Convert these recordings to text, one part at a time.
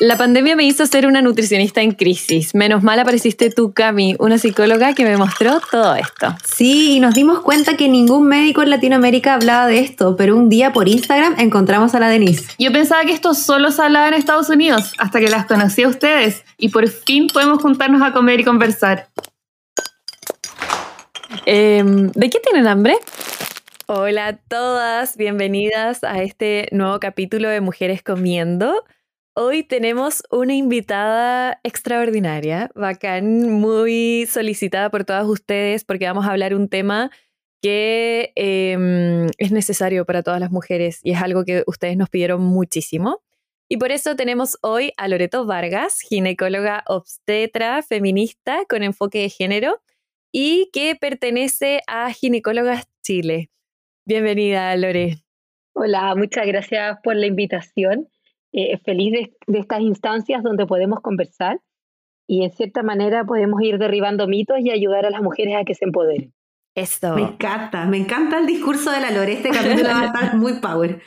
La pandemia me hizo ser una nutricionista en crisis. Menos mal apareciste tú, Cami, una psicóloga que me mostró todo esto. Sí, y nos dimos cuenta que ningún médico en Latinoamérica hablaba de esto, pero un día por Instagram encontramos a la Denise. Yo pensaba que esto solo se hablaba en Estados Unidos, hasta que las conocí a ustedes y por fin podemos juntarnos a comer y conversar. Em, ¿De qué tienen hambre? Hola a todas, bienvenidas a este nuevo capítulo de Mujeres Comiendo. Hoy tenemos una invitada extraordinaria, bacán, muy solicitada por todas ustedes porque vamos a hablar un tema que em, es necesario para todas las mujeres y es algo que ustedes nos pidieron muchísimo. Y por eso tenemos hoy a Loreto Vargas, ginecóloga obstetra feminista con enfoque de género y que pertenece a Ginecólogas Chile. Bienvenida, Lore. Hola, muchas gracias por la invitación eh, feliz de, estas instancias donde podemos conversar y en cierta manera podemos ir derribando mitos y ayudar a las mujeres a que se empoderen. Esto. Me encanta, me encanta el discurso de la Lore. Este capítulo va a estar muy power.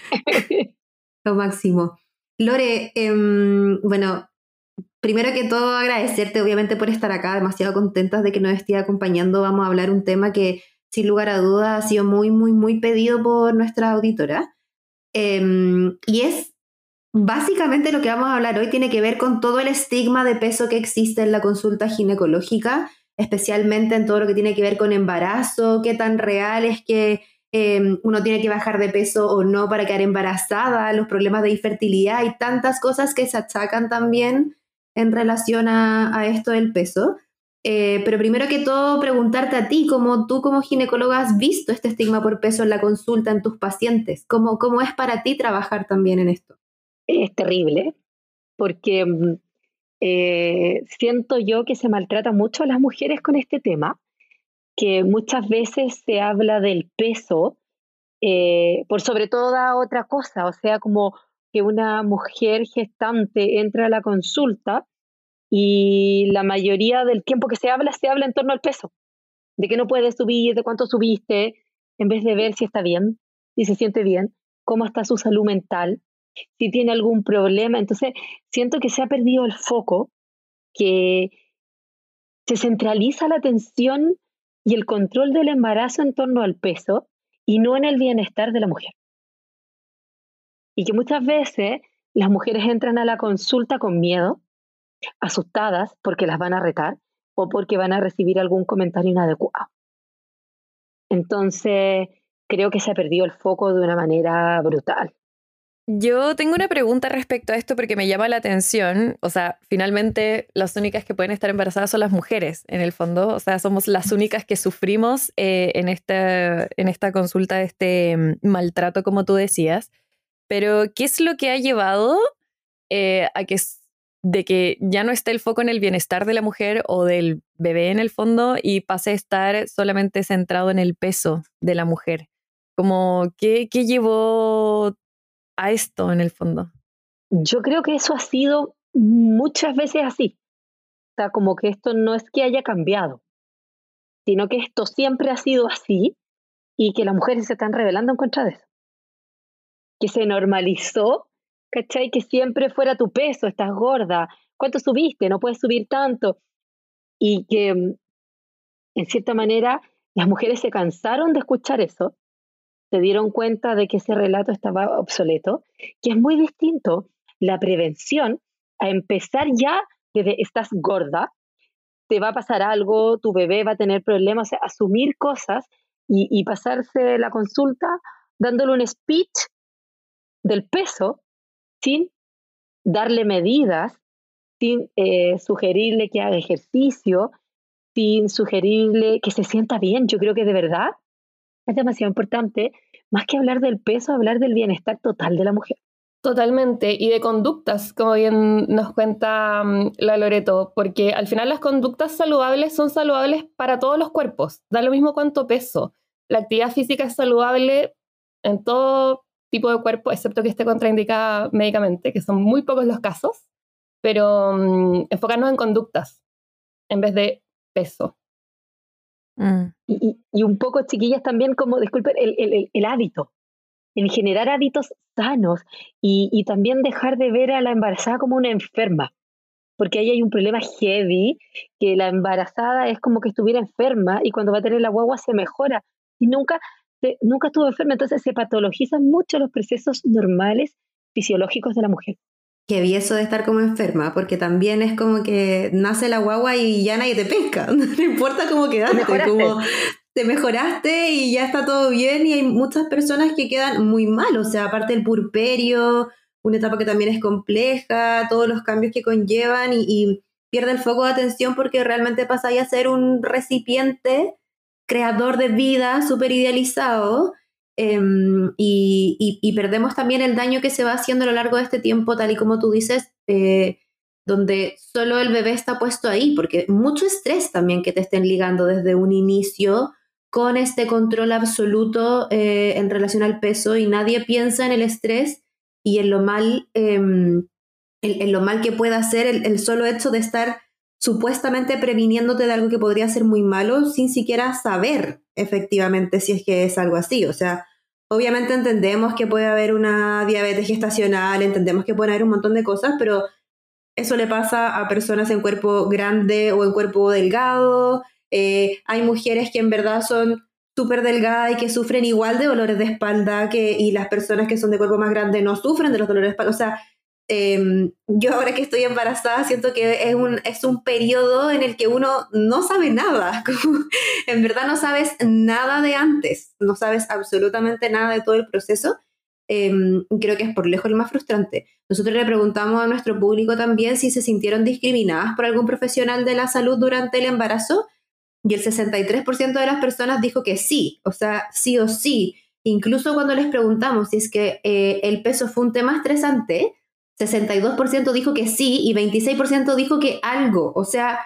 Lo máximo. Lore, em, bueno, primero que todo agradecerte obviamente por estar acá, demasiado contentas de que nos esté acompañando. Vamos a hablar un tema que sin lugar a dudas ha sido muy, muy, muy pedido por nuestra auditora. Em, y es Básicamente lo que vamos a hablar hoy tiene que ver con todo el estigma de peso que existe en la consulta ginecológica, especialmente en todo lo que tiene que ver con embarazo, qué tan real es que em, uno tiene que bajar de peso o no para quedar embarazada, los problemas de infertilidad y tantas cosas que se achacan también en relación a, esto del peso. Eh, pero primero que todo, preguntarte a ti, como tú como ginecóloga has visto este estigma por peso en la consulta en tus pacientes, ¿cómo, cómo es para ti trabajar también en esto? Es terrible porque mm, eh, siento yo que se maltrata mucho a las mujeres con este tema, que muchas veces se habla del peso eh, por sobre toda otra cosa, o sea, como que una mujer gestante entra a la consulta y la mayoría del tiempo que se habla, se habla en torno al peso, de que no puede subir, de cuánto subiste, en vez de ver si está bien, si se siente bien, cómo está su salud mental, si tiene algún problema. Entonces, siento que se ha perdido el foco, que se centraliza la atención y el control del embarazo en torno al peso y no en el bienestar de la mujer. Y que muchas veces las mujeres entran a la consulta con miedo, asustadas porque las van a retar o porque van a recibir algún comentario inadecuado. Entonces, creo que se ha perdido el foco de una manera brutal. Yo tengo una pregunta respecto a esto porque me llama la atención. O sea, finalmente las únicas que pueden estar embarazadas son las mujeres, en el fondo. O sea, somos las únicas que sufrimos eh, en, esta, en esta consulta de este mm, maltrato, como tú decías. Pero, ¿qué es lo que ha llevado eh, a que de que ya no esté el foco en el bienestar de la mujer o del bebé en el fondo y pase a estar solamente centrado en el peso de la mujer? Como, ¿qué, qué llevó a esto en el fondo? Yo creo que eso ha sido muchas veces así. O sea, como que esto no es que haya cambiado, sino que esto siempre ha sido así y que las mujeres se están revelando en contra de eso. Que se normalizó, ¿cachai? Que siempre fuera tu peso, estás gorda, ¿cuánto subiste? No puedes subir tanto. Y que, en cierta manera, las mujeres se cansaron de escuchar eso se dieron cuenta de que ese relato estaba obsoleto, que es muy distinto la prevención a empezar ya desde estás gorda, te va a pasar algo, tu bebé va a tener problemas, asumir cosas y, pasarse la consulta dándole un speech del peso sin darle medidas, sin eh, sugerirle que haga ejercicio, sin sugerirle que se sienta bien. Yo creo que de verdad es demasiado importante, más que hablar del peso, hablar del bienestar total de la mujer. Totalmente, y de conductas, como bien nos cuenta mm, la Loreto, porque al final las conductas saludables son saludables para todos los cuerpos, da lo mismo cuánto peso. La actividad física es saludable en todo tipo de cuerpo, excepto que esté contraindicada médicamente, que son muy pocos los casos, pero mm, enfocarnos en conductas en vez de peso. Mm. Y, un poco, chiquillas, también como, disculpen, el, el, hábito. en generar hábitos sanos y, y también dejar de ver a la embarazada como una enferma porque ahí hay un problema heavy, que la embarazada es como que estuviera enferma y cuando va a tener la guagua se mejora y nunca, nunca estuvo enferma, entonces se patologizan mucho los procesos normales fisiológicos de la mujer. Qué vi eso de estar como enferma, porque también es como que nace la guagua y ya nadie te pesca, no importa cómo quedaste, como te mejoraste y ya está todo bien y hay muchas personas que quedan muy mal, o sea, aparte del purperio, una etapa que también es compleja, todos los cambios que conllevan y, pierde el foco de atención porque realmente pasa a ser un recipiente creador de vida súper idealizado em, y, perdemos también el daño que se va haciendo a lo largo de este tiempo, tal y como tú dices, eh, donde solo el bebé está puesto ahí, porque mucho estrés también que te estén ligando desde un inicio con este control absoluto eh, en relación al peso y nadie piensa en el estrés y en lo mal, em, en, lo mal que pueda ser el, solo hecho de estar supuestamente previniéndote de algo que podría ser muy malo sin siquiera saber efectivamente si es que es algo así. O sea, obviamente entendemos que puede haber una diabetes gestacional, entendemos que puede haber un montón de cosas, pero eso le pasa a personas en cuerpo grande o en cuerpo delgado. Eh, hay mujeres que en verdad son súper delgada y que sufren igual de dolores de espalda que, y las personas que son de cuerpo más grande no sufren de los dolores de espalda. Em, yo ahora que estoy embarazada siento que es un, es un periodo en el que uno no sabe nada. en verdad no sabes nada de antes, no sabes absolutamente nada de todo el proceso. Em, creo que es por lejos el más frustrante. Nosotros le preguntamos a nuestro público también si se sintieron discriminadas por algún profesional de la salud durante el embarazo y el 63% de las personas dijo que sí, o sea, sí o sí. Incluso cuando les preguntamos si es que eh, el peso fue un tema estresante, 62% dijo que sí y 26% dijo que algo. O sea,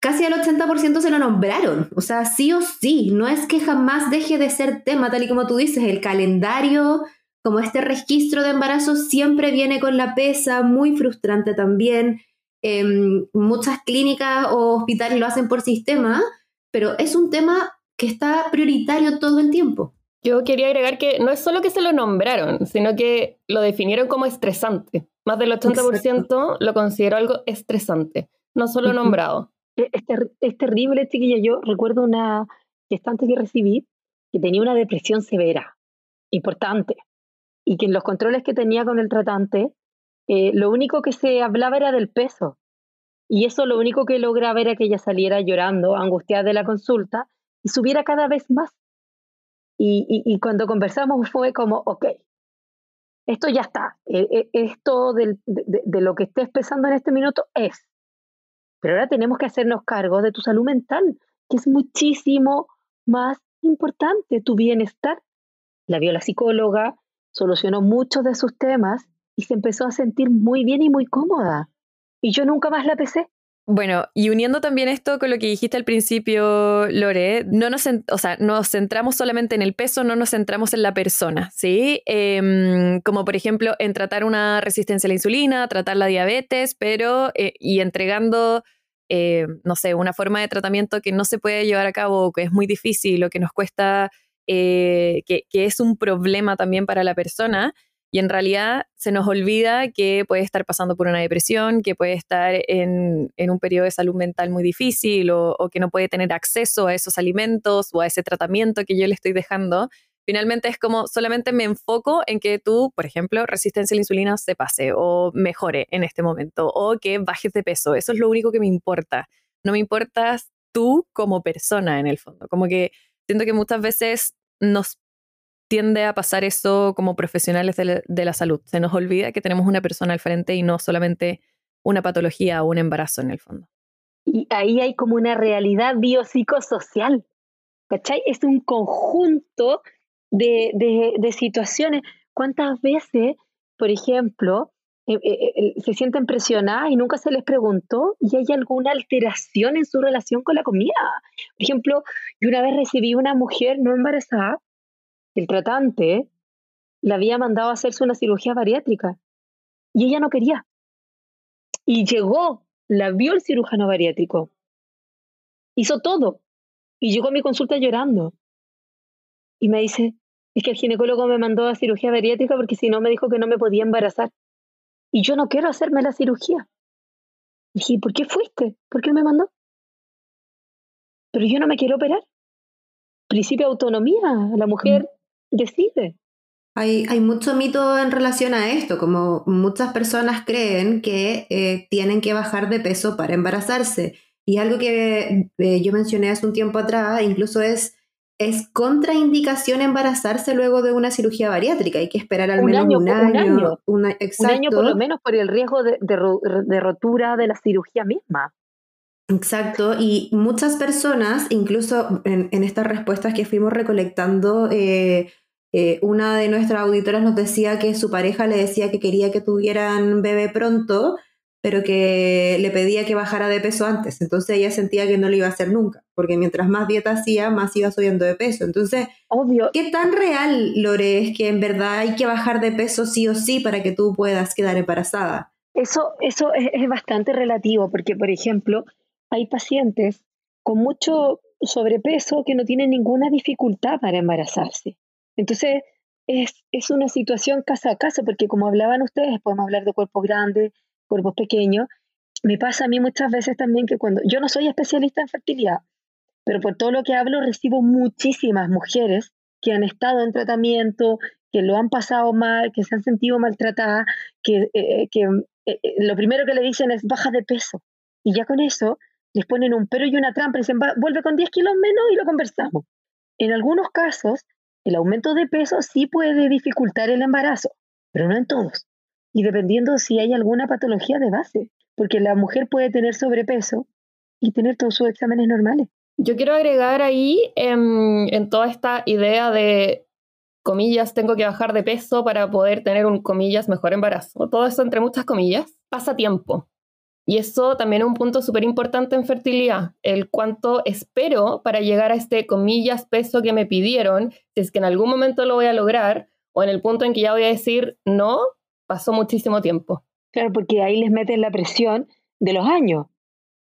casi al 80% se lo nombraron. O sea, sí o sí. No es que jamás deje de ser tema, tal y como tú dices. El calendario, como este registro de embarazo, siempre viene con la pesa, muy frustrante también. Em, muchas clínicas o hospitales lo hacen por sistema, pero es un tema que está prioritario todo el tiempo. Yo quería agregar que no es solo que se lo nombraron, sino que lo definieron como estresante. Más del 80% lo consideró algo estresante, no solo nombrado. Es, es, terrible, chiquilla. Yo recuerdo una gestante que recibí que tenía una depresión severa, importante, y que en los controles que tenía con el tratante eh, lo único que se hablaba era del peso. Y eso lo único que lograba era que ella saliera llorando, angustiada de la consulta, y subiera cada vez más. Y, cuando conversamos fue como, ok, esto ya está, eh, eh, esto de, lo que estés pensando en este minuto es, pero ahora tenemos que hacernos cargo de tu salud mental, que es muchísimo más importante, tu bienestar. La vio la psicóloga, solucionó muchos de sus temas y se empezó a sentir muy bien y muy cómoda. Y yo nunca más la pesé. Bueno, y uniendo también esto con lo que dijiste al principio, Lore, no nos, o sea, nos centramos solamente en el peso, no nos centramos en la persona, ¿sí? Em, como por ejemplo en tratar una resistencia a la insulina, tratar la diabetes, pero eh, y entregando, eh, no sé, una forma de tratamiento que no se puede llevar a cabo, que es muy difícil o que nos cuesta, eh, que, que es un problema también para la persona y en realidad se nos olvida que puede estar pasando por una depresión, que puede estar en, un periodo de salud mental muy difícil o, que no puede tener acceso a esos alimentos o a ese tratamiento que yo le estoy dejando. Finalmente es como solamente me enfoco en que tú, por ejemplo, resistencia a la insulina se pase o mejore en este momento o que bajes de peso. Eso es lo único que me importa. No me importas tú como persona en el fondo. Como que siento que muchas veces nos tiende a pasar eso como profesionales de la, salud. Se nos olvida que tenemos una persona al frente y no solamente una patología o un embarazo en el fondo. Y ahí hay como una realidad biopsicosocial, ¿cachai? Es un conjunto de, de, situaciones. ¿Cuántas veces, por ejemplo, eh, eh, eh, se sienten presionadas y nunca se les preguntó y hay alguna alteración en su relación con la comida? Por ejemplo, yo una vez recibí una mujer no embarazada el tratante le había mandado a hacerse una cirugía bariátrica y ella no quería. Y llegó, la vio el cirujano bariátrico, hizo todo y llegó a mi consulta llorando. Y me dice, es que el ginecólogo me mandó a cirugía bariátrica porque si no me dijo que no me podía embarazar. Y yo no quiero hacerme la cirugía. dije, ¿por qué fuiste? ¿Por qué me mandó? Pero yo no me quiero operar. Principio de autonomía, la mujer. Decide. Hay, hay, mucho mito en relación a esto, como muchas personas creen que eh, tienen que bajar de peso para embarazarse. Y algo que eh, yo mencioné hace un tiempo atrás, incluso es es contraindicación embarazarse luego de una cirugía bariátrica. Hay que esperar al menos un año. Un año, un año por lo menos por el riesgo de, de, rotura de la cirugía misma. Exacto, y muchas personas, incluso en, en estas respuestas que fuimos recolectando, eh, eh, una de nuestras auditoras nos decía que su pareja le decía que quería que tuvieran bebé pronto, pero que le pedía que bajara de peso antes. Entonces ella sentía que no lo iba a hacer nunca, porque mientras más dieta hacía, más iba subiendo de peso. Entonces, Obvio. ¿qué tan real, Lore, es que en verdad hay que bajar de peso sí o sí para que tú puedas quedar embarazada? Eso, eso es, es bastante relativo, porque, por ejemplo, hay pacientes con mucho sobrepeso que no tienen ninguna dificultad para embarazarse. Entonces, es, es, una situación caso a caso, porque como hablaban ustedes, podemos hablar de cuerpos grandes, cuerpos pequeños, me pasa a mí muchas veces también que cuando yo no soy especialista en fertilidad, pero por todo lo que hablo recibo muchísimas mujeres que han estado en tratamiento, que lo han pasado mal, que se han sentido maltratadas, que, eh, que eh, eh, lo primero que le dicen es baja de peso. Y ya con eso les ponen un pero y una trampa y dicen vuelve con 10 kilos menos y lo conversamos. En algunos casos, el aumento de peso sí puede dificultar el embarazo, pero no en todos y dependiendo si hay alguna patología de base, porque la mujer puede tener sobrepeso y tener todos sus exámenes normales. Yo quiero agregar ahí en, toda esta idea de, comillas, tengo que bajar de peso para poder tener un, comillas, mejor embarazo. Todo eso entre muchas comillas pasa tiempo. Y eso también es un punto súper importante en fertilidad, el cuánto espero para llegar a este, comillas, peso que me pidieron, si es que en algún momento lo voy a lograr, o en el punto en que ya voy a decir, no, pasó muchísimo tiempo. Claro, porque ahí les meten la presión de los años,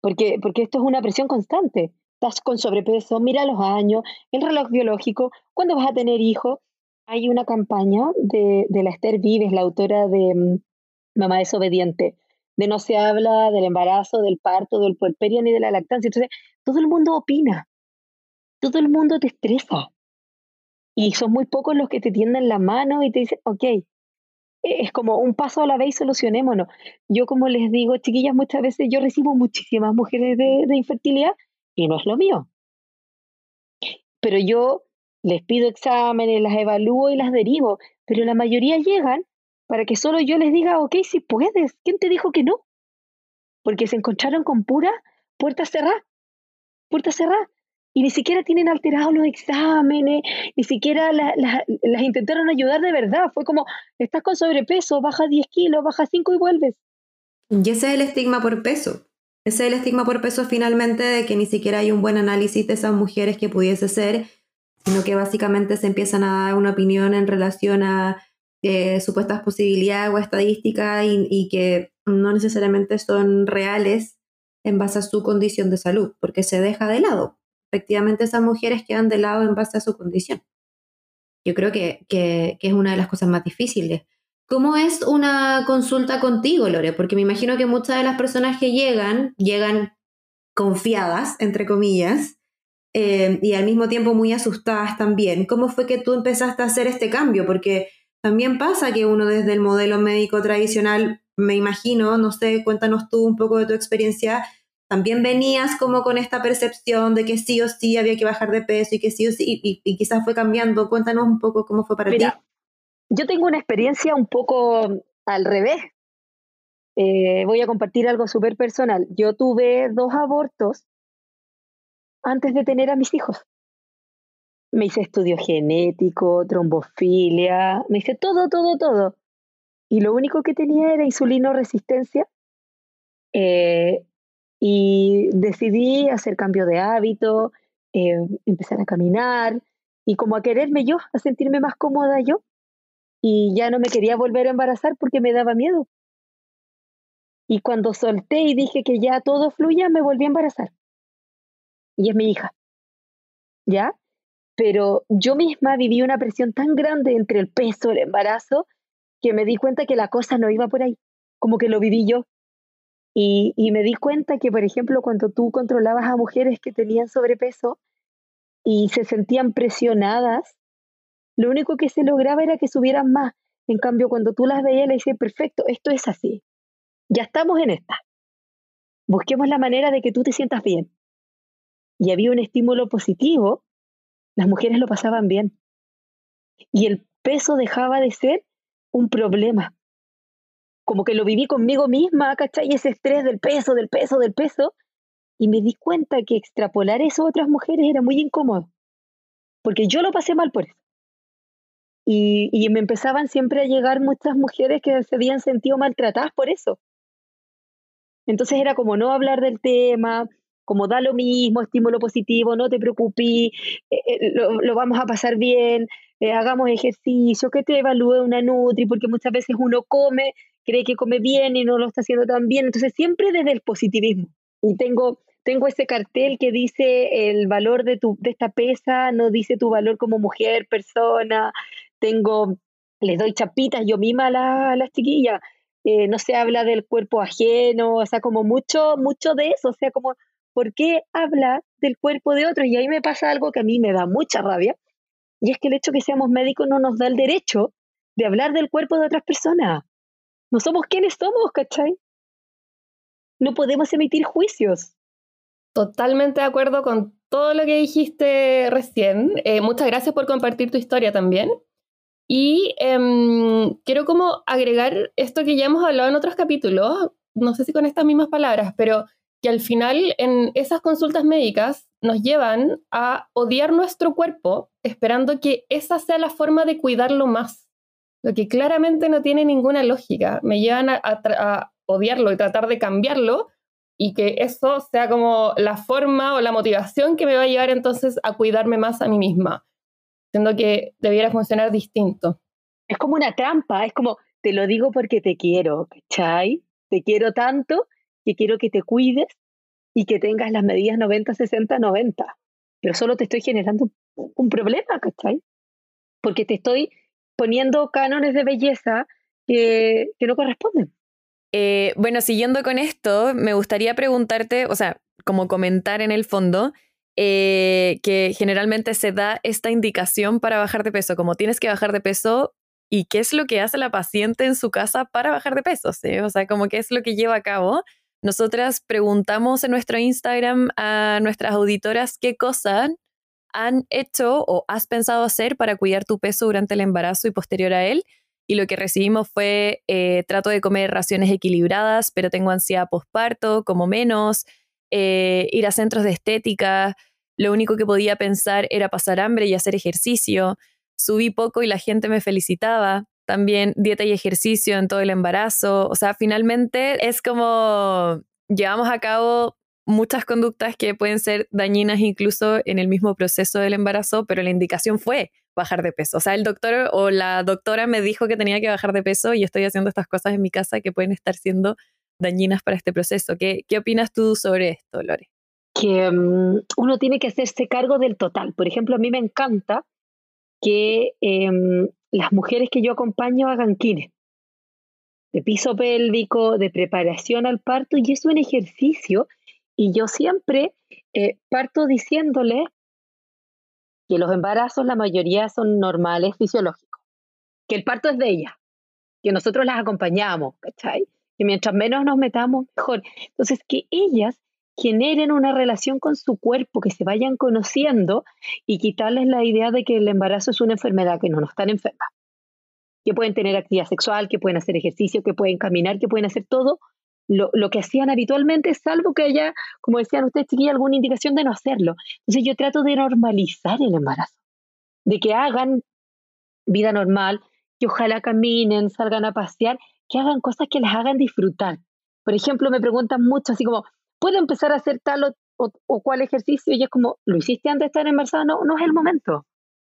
porque, porque esto es una presión constante. Estás con sobrepeso, mira los años, el reloj biológico, ¿cuándo vas a tener hijos? Hay una campaña de, de la Esther Vives, la autora de mm, Mamá desobediente, de no se habla del embarazo, del parto, del puerperio ni de la lactancia. Entonces, todo el mundo opina, todo el mundo te estresa. Y son muy pocos los que te tienden la mano y te dicen, ok, es como un paso a la vez y solucionémonos. Yo, como les digo, chiquillas, muchas veces yo recibo muchísimas mujeres de, infertilidad y no es lo mío. Pero yo les pido exámenes, las evalúo y las derivo, pero la mayoría llegan para que solo yo les diga, ok, si puedes, ¿quién te dijo que no? Porque se encontraron con pura puerta cerrada, puerta cerrada y ni siquiera tienen alterados los exámenes, ni siquiera las intentaron ayudar de verdad. Fue como, estás con sobrepeso, baja 10 kilos, baja 5 y vuelves. Y ese es el estigma por peso. Ese es el estigma por peso finalmente de que ni siquiera hay un buen análisis de esas mujeres que pudiese ser, sino que básicamente se empiezan a dar una opinión en relación a eh, supuestas posibilidades o estadísticas y, que no necesariamente son reales en base a su condición de salud, porque se deja de lado efectivamente esas mujeres quedan de lado en base a su condición. Yo creo que, que, es una de las cosas más difíciles. ¿Cómo es una consulta contigo, Lore? Porque me imagino que muchas de las personas que llegan, llegan confiadas, entre comillas, eh, y al mismo tiempo muy asustadas también. ¿Cómo fue que tú empezaste a hacer este cambio? Porque también pasa que uno desde el modelo médico tradicional, me imagino, no sé, cuéntanos tú un poco de tu experiencia, también venías como con esta percepción de que sí o sí había que bajar de peso y que sí o sí, y, quizás fue cambiando. Cuéntanos un poco cómo fue para ti. Yo tengo una experiencia un poco al revés. Eh, voy a compartir algo súper personal. Yo tuve dos abortos antes de tener a mis hijos. Me hice estudio genético, trombofilia, me hice todo, todo, todo. Y lo único que tenía era insulino resistencia. Eh, y decidí hacer cambio de hábito, eh, empezar a caminar y como a quererme yo, a sentirme más cómoda yo. Y ya no me quería volver a embarazar porque me daba miedo. Y cuando solté y dije que ya todo fluya, me volví a embarazar. Y es mi hija. ¿Ya? Pero yo misma viví una presión tan grande entre el peso, el embarazo, que me di cuenta que la cosa no iba por ahí, como que lo viví yo. Y, me di cuenta que, por ejemplo, cuando tú controlabas a mujeres que tenían sobrepeso y se sentían presionadas, lo único que se lograba era que subieran más. En cambio, cuando tú las veías, le dices, perfecto, esto es así. Ya estamos en esta. Busquemos la manera de que tú te sientas bien. Y había un estímulo positivo, las mujeres lo pasaban bien. Y el peso dejaba de ser un problema. Como que lo viví conmigo misma, ¿cachai? Ese estrés del peso, del peso, del peso. Y me di cuenta que extrapolar eso a otras mujeres era muy incómodo. Porque yo lo pasé mal por eso. Y, y me empezaban siempre a llegar muchas mujeres que se habían sentido maltratadas por eso. Entonces era como no hablar del tema, como da lo mismo, estímulo positivo, no te preocupes, eh, eh, lo, vamos a pasar bien, eh, hagamos ejercicio, que te evalúe una Nutri, porque muchas veces uno come, cree que come bien y no lo está haciendo tan bien, entonces siempre desde el positivismo. Y tengo, tengo ese cartel que dice el valor de, tu, de esta pesa, no dice tu valor como mujer, persona, tengo, les doy chapitas yo misma a, a las chiquillas, no se habla del cuerpo ajeno, o sea, como mucho, mucho de eso, o sea, como ¿por qué habla del cuerpo de otros? Y ahí me pasa algo que a mí me da mucha rabia, y es que el hecho de que seamos médicos no nos da el derecho de hablar del cuerpo de otras personas. No somos quienes somos, ¿cachai? No podemos emitir juicios. Totalmente de acuerdo con todo lo que dijiste recién. Eh, muchas gracias por compartir tu historia también. Y em, quiero como agregar esto que ya hemos hablado en otros capítulos, no sé si con estas mismas palabras, pero que al final en esas consultas médicas nos llevan a odiar nuestro cuerpo esperando que esa sea la forma de cuidarlo más, lo que claramente no tiene ninguna lógica. Me llevan a, odiarlo y tratar de cambiarlo y que eso sea como la forma o la motivación que me va a llevar entonces a cuidarme más a mí misma, siendo que debiera funcionar distinto. Es como una trampa, es como, te lo digo porque te quiero, ¿cachai? Te quiero tanto que quiero que te cuides y que tengas las medidas 90, 60, 90. Pero solo te estoy generando un problema, ¿cachai? Porque te estoy poniendo cánones de belleza que, no corresponden. Eh, bueno, siguiendo con esto, me gustaría preguntarte, o sea, como comentar en el fondo, eh, que generalmente se da esta indicación para bajar de peso, como tienes que bajar de peso y qué es lo que hace la paciente en su casa para bajar de peso, ¿sí? O sea, como qué es lo que lleva a cabo. Nosotras preguntamos en nuestro Instagram a nuestras auditoras qué cosas han hecho o has pensado hacer para cuidar tu peso durante el embarazo y posterior a él. Y lo que recibimos fue, eh, trato de comer raciones equilibradas, pero tengo ansiedad postparto, como menos, eh, ir a centros de estética, lo único que podía pensar era pasar hambre y hacer ejercicio, subí poco y la gente me felicitaba, también dieta y ejercicio en todo el embarazo. O sea, finalmente es como llevamos a cabo muchas conductas que pueden ser dañinas incluso en el mismo proceso del embarazo, pero la indicación fue bajar de peso. O sea, el doctor o la doctora me dijo que tenía que bajar de peso y estoy haciendo estas cosas en mi casa que pueden estar siendo dañinas para este proceso. ¿Qué, qué opinas tú sobre esto, Lore? Que mm, uno tiene que hacerse cargo del total. Por ejemplo, a mí me encanta que em, las mujeres que yo acompaño hagan kines de piso pélvico, de preparación al parto, y es un ejercicio. Y yo siempre eh, parto diciéndole que los embarazos, la mayoría son normales, fisiológicos, que el parto es de ellas, que nosotros las acompañamos, ¿cachai? Que mientras menos nos metamos, mejor. Entonces, que ellas generen una relación con su cuerpo, que se vayan conociendo y quitarles la idea de que el embarazo es una enfermedad, que no, no están enfermas, que pueden tener actividad sexual, que pueden hacer ejercicio, que pueden caminar, que pueden hacer todo lo, lo que hacían habitualmente, salvo que haya, como decían ustedes, chiquilla, alguna indicación de no hacerlo. Entonces yo trato de normalizar el embarazo, de que hagan vida normal, que ojalá caminen, salgan a pasear, que hagan cosas que les hagan disfrutar. Por ejemplo, me preguntan mucho así como, puede empezar a hacer tal o, cual ejercicio y es como, ¿lo hiciste antes de estar embarazada? No, no es el momento.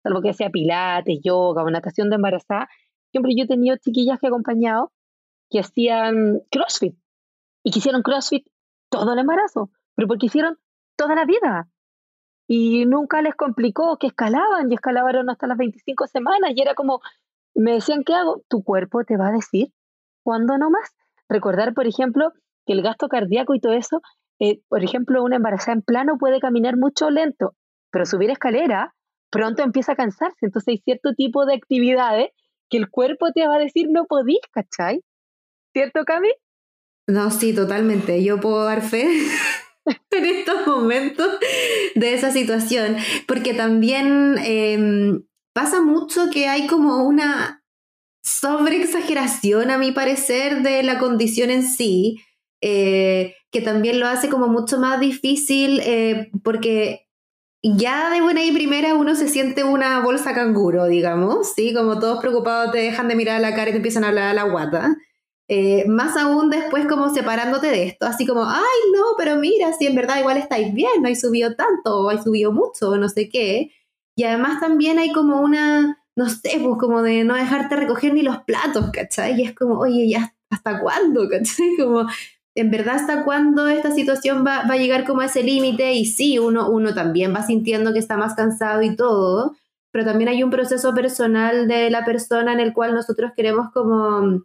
Salvo que sea pilates, yoga o natación de embarazada. Siempre yo he tenido chiquillas que he acompañado que hacían CrossFit y que hicieron CrossFit todo el embarazo, pero porque hicieron toda la vida. y nunca les complicó que escalaban y escalaban hasta las 25 semanas y era como, me decían, ¿qué hago? Tu cuerpo te va a decir cuándo no más. Recordar, por ejemplo, que el gasto cardíaco y todo eso, eh, por ejemplo, una embarazada en plano puede caminar mucho lento, pero subir escalera pronto empieza a cansarse. Entonces hay cierto tipo de actividades que el cuerpo te va a decir no podís, ¿cachai? ¿Cierto, Cami? No, sí, totalmente. Yo puedo dar fe en estos momentos de esa situación, porque también em, pasa mucho que hay como una sobreexageración, a mi parecer, de la condición en sí, eh, que también lo hace como mucho más difícil, eh, porque ya de buena y primera uno se siente una bolsa canguro, digamos, ¿sí? Como todos preocupados te dejan de mirar a la cara y te empiezan a hablar a la guata. Eh, más aún después como separándote de esto, así como, ay, no, pero mira, si en verdad igual estáis bien, no hay subido tanto, o hay subido mucho, no sé qué. Y además también hay como una, no sé, pues como de no dejarte recoger ni los platos, ¿cachai? Y es como, oye, ¿ya hasta cuándo? ¿cachai? Como, en verdad, ¿hasta cuándo esta situación va, va a llegar como a ese límite? Y sí, uno, uno también va sintiendo que está más cansado y todo, pero también hay un proceso personal de la persona en el cual nosotros queremos como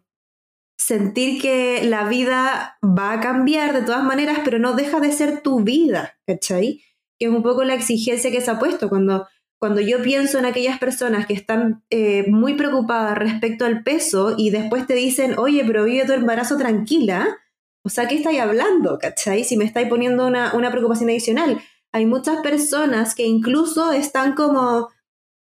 sentir que la vida va a cambiar de todas maneras, pero no deja de ser tu vida, ¿cachai? Que es un poco la exigencia que se ha puesto cuando, cuando yo pienso en aquellas personas que están eh, muy preocupadas respecto al peso y después te dicen, oye, pero vive tu embarazo tranquila, o sea, ¿qué estáis hablando, cachai? Si me estáis poniendo una, una preocupación adicional. Hay muchas personas que incluso están como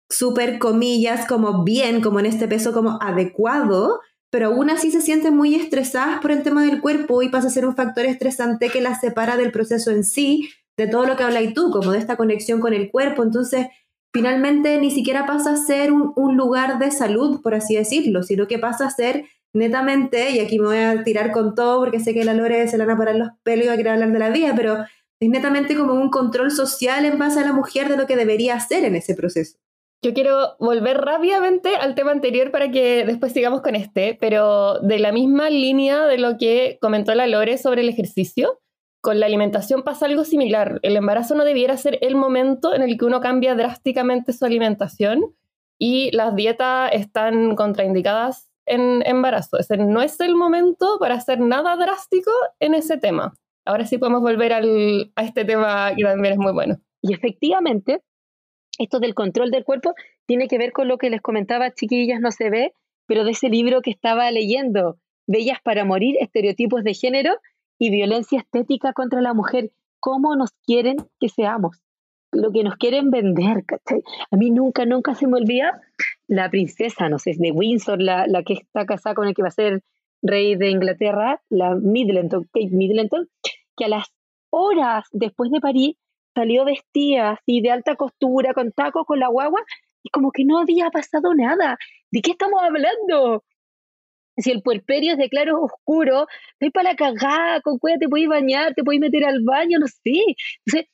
súper comillas, como bien, como en este peso como adecuado, pero aún así se sienten muy estresadas por el tema del cuerpo y pasa a ser un factor estresante que las separa del proceso en sí, de todo lo que habláis tú, como de esta conexión con el cuerpo. Entonces, finalmente ni siquiera pasa a ser un, un, lugar de salud, por así decirlo, sino que pasa a ser netamente, y aquí me voy a tirar con todo porque sé que la Lore se le van a parar los pelos y va a querer hablar de la vida, pero es netamente como un control social en base a la mujer de lo que debería hacer en ese proceso. Yo quiero volver rápidamente al tema anterior para que después sigamos con este, pero de la misma línea de lo que comentó la Lore sobre el ejercicio, con la alimentación pasa algo similar. El embarazo no debiera ser el momento en el que uno cambia drásticamente su alimentación y las dietas están contraindicadas en embarazo. Ese no es el momento para hacer nada drástico en ese tema. Ahora sí podemos volver al, a este tema que también es muy bueno. Y efectivamente, esto del control del cuerpo tiene que ver con lo que les comentaba, chiquillas, no se ve, pero de ese libro que estaba leyendo, Bellas para Morir, estereotipos de género y violencia estética contra la mujer, cómo nos quieren que seamos, lo que nos quieren vender, ¿cachai? A mí nunca, nunca se me olvida la princesa, no sé, de Windsor, la, la que está casada con el que va a ser rey de Inglaterra, la Middleton, Kate Middleton, que a las horas después de París salió vestida así de alta costura, con tacos, con la guagua, y como que no había pasado nada. ¿De qué estamos hablando? Si el puerperio es de claro oscuro, estoy para la cagada, con cuida te podéis bañar, te podéis meter al baño, no sé. Entonces,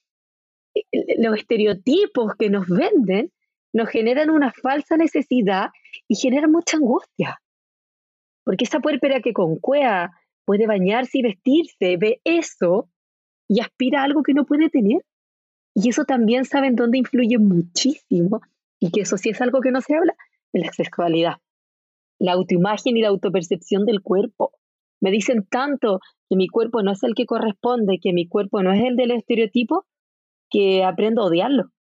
los estereotipos que nos venden nos generan una falsa necesidad y generan mucha angustia. Porque esa puerpera que con cuea puede bañarse y vestirse, ve eso y aspira a algo que no puede tener. Y eso también saben dónde influye muchísimo y que eso sí es algo que no se habla, en la sexualidad. La autoimagen y la autopercepción del cuerpo. Me dicen tanto que mi cuerpo no es el que corresponde, que mi cuerpo no es el del estereotipo, que aprendo a odiarlo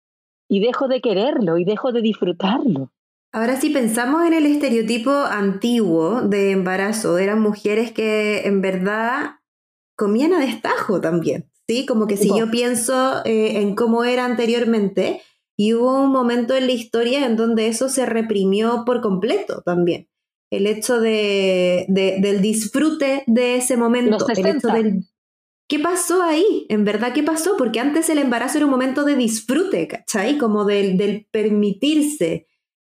y dejo de quererlo y dejo de disfrutarlo. Ahora si pensamos en el estereotipo antiguo de embarazo, eran mujeres que en verdad comían a destajo también. ¿sí? Como que si yo pienso eh, en cómo era anteriormente, y hubo un momento en la historia en donde eso se reprimió por completo también. El hecho de, del disfrute de ese momento, el hecho del... ¿Qué pasó ahí? En verdad, ¿qué pasó? Porque antes el embarazo era un momento de disfrute, ¿cachai? Como del, del permitirse,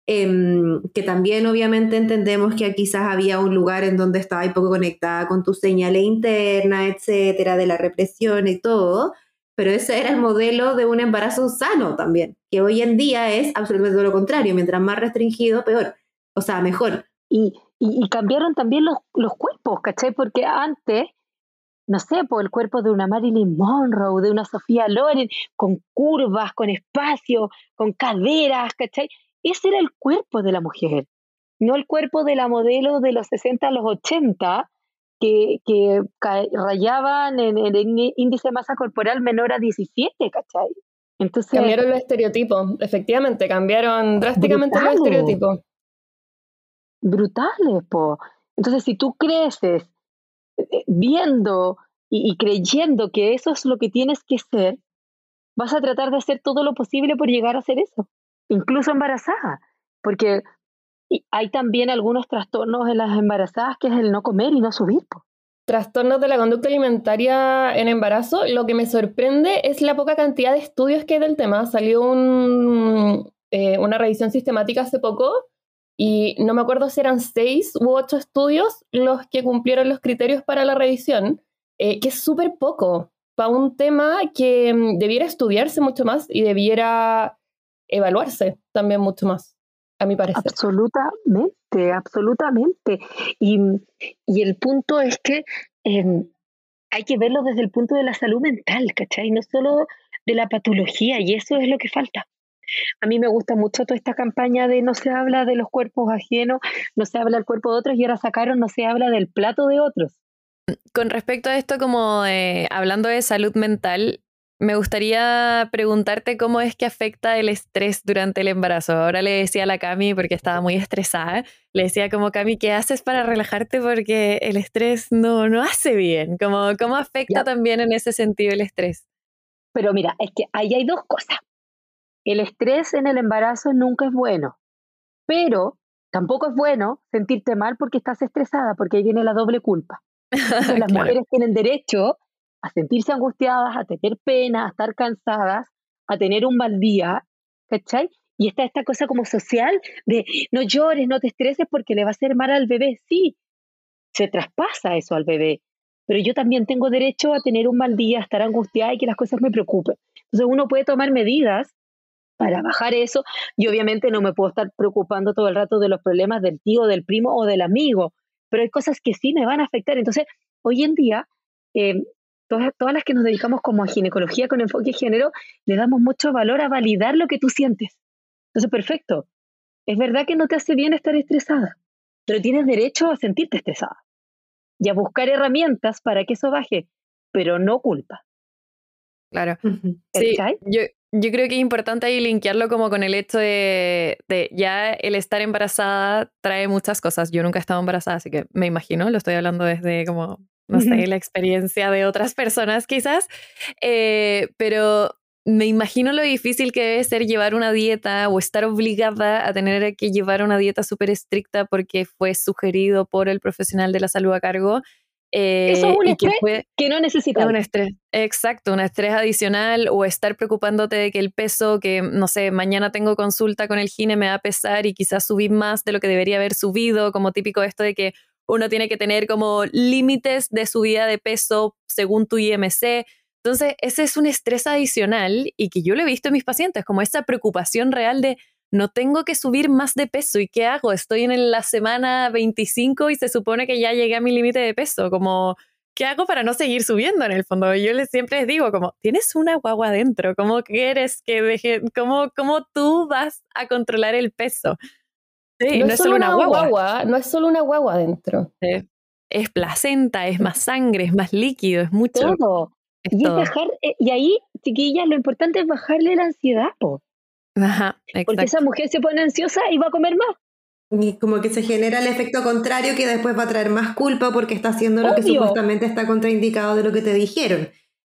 Em, que también obviamente entendemos que quizás había un lugar en donde estaba poco conectada con tu señales interna, etcétera, de la represión y todo, pero ese era el modelo de un embarazo sano también, que hoy en día es absolutamente lo contrario, mientras más restringido, peor, o sea, mejor. Y, y, cambiaron también los, los cuerpos, ¿cachai? Porque antes no sé, por el cuerpo de una Marilyn Monroe, de una Sofía Loren, con curvas, con espacio, con caderas, ¿cachai? Ese era el cuerpo de la mujer, no el cuerpo de la modelo de los 60 a los 80, que, que rayaban en el índice de masa corporal menor a 17, ¿cachai? Entonces, cambiaron los estereotipos, efectivamente, cambiaron drásticamente los estereotipos. Brutales, po. Entonces, si tú creces viendo y, creyendo que eso es lo que tienes que ser, vas a tratar de hacer todo lo posible por llegar a hacer eso, incluso embarazada, porque hay también algunos trastornos en las embarazadas que es el no comer y no subir. Trastornos de la conducta alimentaria en embarazo, lo que me sorprende es la poca cantidad de estudios que hay del tema. Salió eh, una revisión sistemática hace poco y no me acuerdo si eran seis u ocho estudios los que cumplieron los criterios para la revisión, eh, que es súper poco para un tema que mm, debiera estudiarse mucho más y debiera evaluarse también mucho más, a mi parecer. Absolutamente, absolutamente. Y, y el punto es que em, hay que verlo desde el punto de la salud mental, ¿cachai? No solo de la patología, y eso es lo que falta. A mí me gusta mucho toda esta campaña de no se habla de los cuerpos ajenos, no se habla del cuerpo de otros y ahora sacaron no se habla del plato de otros. Con respecto a esto, como hablando de salud mental, me gustaría preguntarte cómo es que afecta el estrés durante el embarazo. Ahora le decía a la Cami, porque estaba muy estresada, le decía como, Cami, ¿qué haces para relajarte? Porque el estrés no, no hace bien. Como, ¿Cómo afecta también en ese sentido el estrés? Pero mira, es que ahí hay dos cosas. El estrés en el embarazo nunca es bueno, pero tampoco es bueno sentirte mal porque estás estresada, porque ahí viene la doble culpa. las mujeres tienen derecho a sentirse angustiadas, a tener pena, a estar cansadas, a tener un mal día, ¿cachai? Y está esta cosa como social de no llores, no te estreses porque le va a hacer mal al bebé. Sí, se traspasa eso al bebé, pero yo también tengo derecho a tener un mal día, a estar angustiada y que las cosas me preocupen. Entonces uno puede tomar medidas para bajar eso y obviamente no me puedo estar preocupando todo el rato de los problemas del tío, del primo o del amigo, pero hay cosas que sí me van a afectar. Entonces, hoy en día, eh, todas, todas las que nos dedicamos como a ginecología con enfoque de género, le damos mucho valor a validar lo que tú sientes. Entonces, perfecto. Es verdad que no te hace bien estar estresada, pero tienes derecho a sentirte estresada y a buscar herramientas para que eso baje, pero no culpa. Claro. Sí, yo, yo creo que es importante ahí linkearlo como con el hecho de, ya el estar embarazada trae muchas cosas. Yo nunca he estado embarazada, así que me imagino, lo estoy hablando desde como, no sé, la experiencia de otras personas quizás, eh, pero me imagino lo difícil que debe ser llevar una dieta o estar obligada a tener que llevar una dieta súper estricta porque fue sugerido por el profesional de la salud a cargo eso es eh, un estrés que, no necesitas. Un estrés, exacto, un estrés adicional o estar preocupándote de que el peso, que no sé, mañana tengo consulta con el gine, me va a pesar y quizás subir más de lo que debería haber subido, como típico esto de que uno tiene que tener como límites de subida de peso según tu IMC. Entonces, ese es un estrés adicional y que yo lo he visto en mis pacientes, como esa preocupación real de no tengo que subir más de peso. ¿Y qué hago? Estoy en la semana 25 y se supone que ya llegué a mi límite de peso. Como, ¿qué hago para no seguir subiendo en el fondo? Yo les, siempre les digo, como, tienes una guagua adentro, ¿cómo quieres que deje, cómo, cómo tú vas a controlar el peso? Sí, no, es solo una guagua. No es solo una guagua adentro. Es placenta, es más sangre, es más líquido, es mucho. Todo. y, bajar, eh, y ahí, chiquillas, lo importante es bajarle la ansiedad, po. Ajá, Porque esa mujer se pone ansiosa y va a comer más. Y como que se genera el efecto contrario que después va a traer más culpa porque está haciendo lo que supuestamente está contraindicado de lo que te dijeron.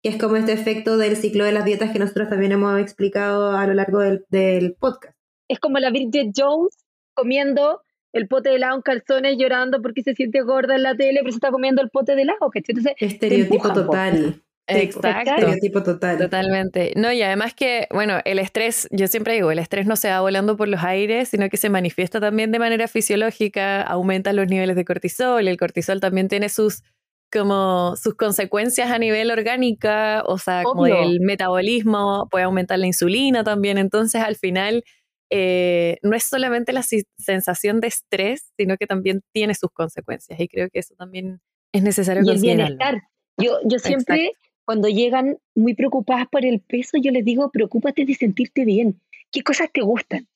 Que es como este efecto del ciclo de las dietas que nosotros también hemos explicado a lo largo del, podcast. Es como la Bridget Jones comiendo el pote de helado en calzones llorando porque se siente gorda en la tele, pero se está comiendo el pote de helado. Entonces, Estereotipo total. Exacto. tipo total. Totalmente. No, y además que, bueno, el estrés, yo siempre digo, el estrés no se va volando por los aires, sino que se manifiesta también de manera fisiológica, aumenta los niveles de cortisol, el cortisol también tiene sus como sus consecuencias a nivel orgánica, o sea, como el metabolismo, puede aumentar la insulina también, entonces al final eh, no es solamente la sensación de estrés, sino que también tiene sus consecuencias y creo que eso también es necesario y el bienestar, Yo, yo siempre, cuando llegan muy preocupadas por el peso, yo les digo, preocúpate de sentirte bien. ¿Qué cosas te gustan?